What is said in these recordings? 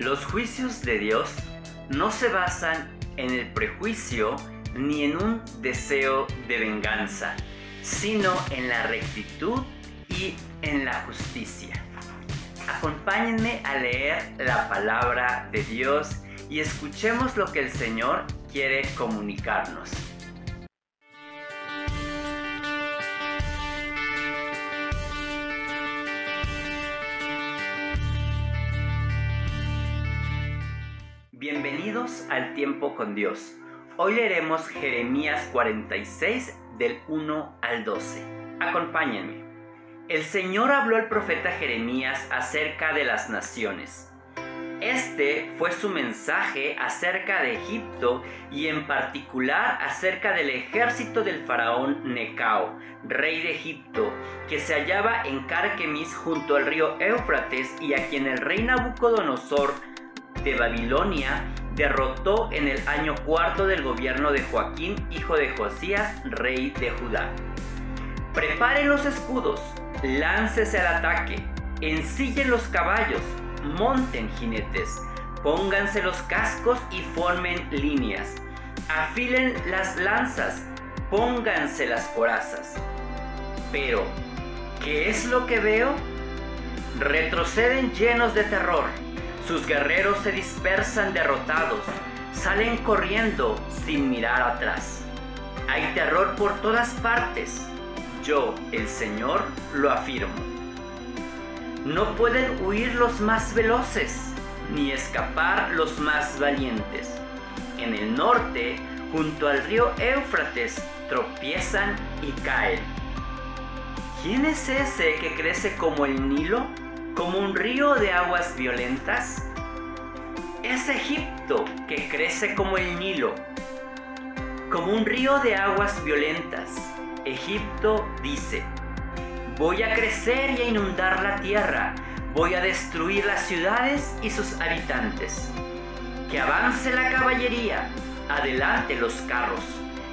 Los juicios de Dios no se basan en el prejuicio ni en un deseo de venganza, sino en la rectitud y en la justicia. Acompáñenme a leer la palabra de Dios y escuchemos lo que el Señor quiere comunicarnos. Bienvenidos al tiempo con Dios. Hoy leeremos Jeremías 46 del 1 al 12. Acompáñenme. El Señor habló al profeta Jeremías acerca de las naciones. Este fue su mensaje acerca de Egipto y en particular acerca del ejército del faraón Necao, rey de Egipto, que se hallaba en Carquemis junto al río Éufrates y a quien el rey Nabucodonosor de Babilonia derrotó en el año cuarto del gobierno de Joaquín, hijo de Josías, rey de Judá. Preparen los escudos, láncese al ataque, ensillen los caballos, monten jinetes, pónganse los cascos y formen líneas, afilen las lanzas, pónganse las corazas. Pero, ¿qué es lo que veo? Retroceden llenos de terror sus guerreros se dispersan derrotados, salen corriendo sin mirar atrás. Hay terror por todas partes. Yo, el Señor, lo afirmo. No pueden huir los más veloces, ni escapar los más valientes. En el norte, junto al río Éufrates, tropiezan y caen. ¿Quién es ese que crece como el Nilo? Como un río de aguas violentas? Es Egipto que crece como el Nilo, como un río de aguas violentas. Egipto dice, voy a crecer y a inundar la tierra, voy a destruir las ciudades y sus habitantes. Que avance la caballería, adelante los carros,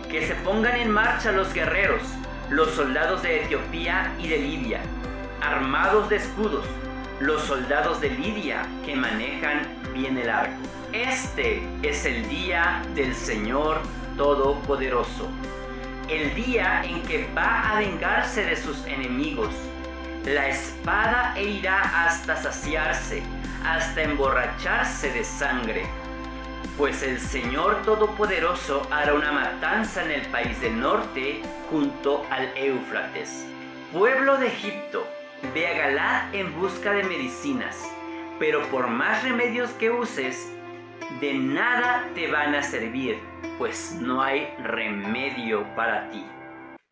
que se pongan en marcha los guerreros, los soldados de Etiopía y de Libia, armados de escudos, los soldados de Lidia que manejan bien el arco. Este es el día del Señor Todopoderoso, el día en que va a vengarse de sus enemigos. La espada herirá hasta saciarse, hasta emborracharse de sangre. Pues el Señor Todopoderoso hará una matanza en el país del norte junto al Éufrates. Pueblo de Egipto, Ve a Galá en busca de medicinas, pero por más remedios que uses, de nada te van a servir, pues no hay remedio para ti.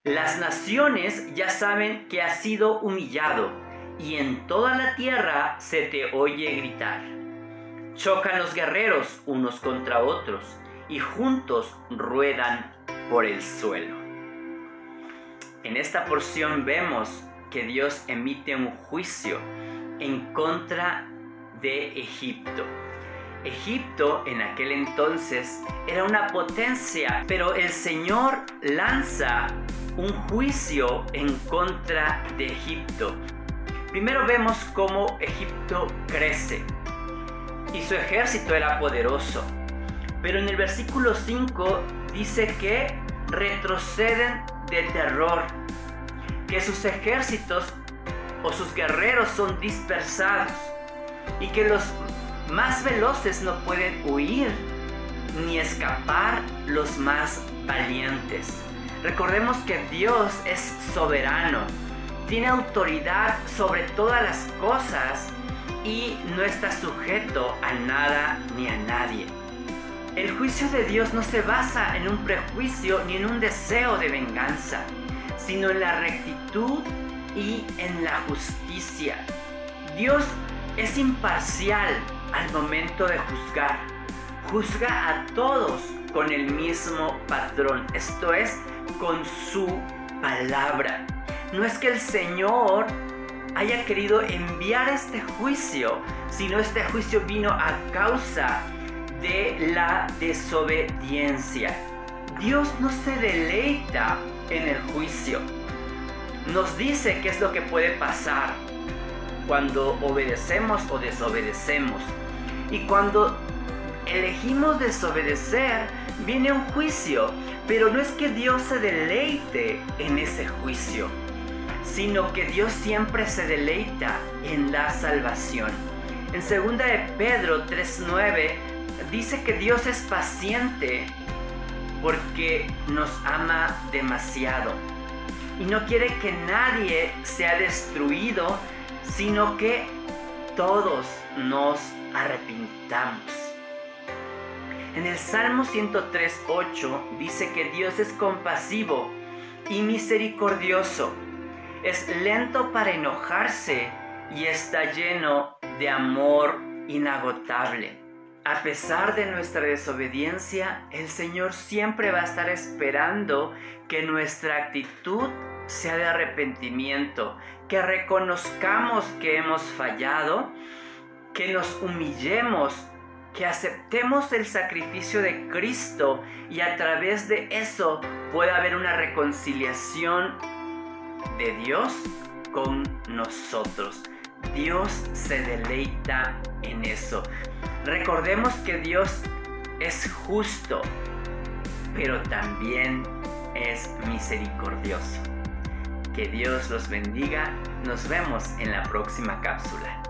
Las naciones ya saben que has sido humillado, y en toda la tierra se te oye gritar. Chocan los guerreros unos contra otros, y juntos ruedan por el suelo. En esta porción vemos que Dios emite un juicio en contra de Egipto. Egipto en aquel entonces era una potencia, pero el Señor lanza un juicio en contra de Egipto. Primero vemos cómo Egipto crece y su ejército era poderoso. Pero en el versículo 5 dice que retroceden de terror que sus ejércitos o sus guerreros son dispersados y que los más veloces no pueden huir ni escapar los más valientes. Recordemos que Dios es soberano, tiene autoridad sobre todas las cosas y no está sujeto a nada ni a nadie. El juicio de Dios no se basa en un prejuicio ni en un deseo de venganza sino en la rectitud y en la justicia. Dios es imparcial al momento de juzgar. Juzga a todos con el mismo patrón, esto es, con su palabra. No es que el Señor haya querido enviar este juicio, sino este juicio vino a causa de la desobediencia. Dios no se deleita en el juicio. Nos dice qué es lo que puede pasar cuando obedecemos o desobedecemos. Y cuando elegimos desobedecer, viene un juicio. Pero no es que Dios se deleite en ese juicio, sino que Dios siempre se deleita en la salvación. En 2 de Pedro 3:9 dice que Dios es paciente porque nos ama demasiado y no quiere que nadie sea destruido, sino que todos nos arrepintamos. En el Salmo 103.8 dice que Dios es compasivo y misericordioso, es lento para enojarse y está lleno de amor inagotable. A pesar de nuestra desobediencia, el Señor siempre va a estar esperando que nuestra actitud sea de arrepentimiento, que reconozcamos que hemos fallado, que nos humillemos, que aceptemos el sacrificio de Cristo y a través de eso pueda haber una reconciliación de Dios con nosotros. Dios se deleita en eso. Recordemos que Dios es justo, pero también es misericordioso. Que Dios los bendiga. Nos vemos en la próxima cápsula.